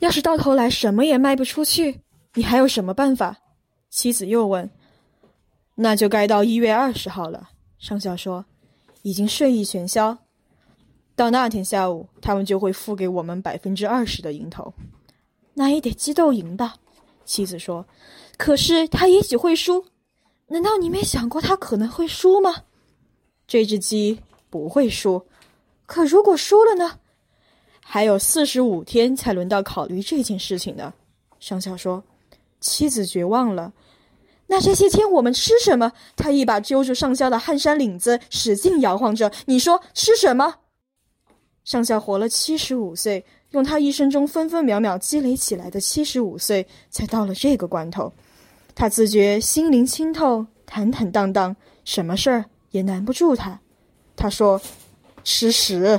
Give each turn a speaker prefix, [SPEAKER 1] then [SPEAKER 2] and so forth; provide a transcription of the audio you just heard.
[SPEAKER 1] 要是到头来什么也卖不出去，你还有什么办法？妻子又问。
[SPEAKER 2] 那就该到一月二十号了。上校说，已经税意全消，到那天下午，他们就会付给我们百分之二十的蝇头。
[SPEAKER 1] 那也得鸡斗赢吧。妻子说。可是他也许会输，难道你没想过他可能会输吗？
[SPEAKER 2] 这只鸡不会输，
[SPEAKER 1] 可如果输了呢？
[SPEAKER 2] 还有四十五天才轮到考虑这件事情呢。上校说。妻子绝望了。
[SPEAKER 1] 那这些天我们吃什么？他一把揪住上校的汗衫领子，使劲摇晃着。你说吃什么？
[SPEAKER 2] 上校活了七十五岁，用他一生中分分秒秒积累起来的七十五岁，才到了这个关头。他自觉心灵清透，坦坦荡荡，什么事儿也难不住他。他说：“吃屎。”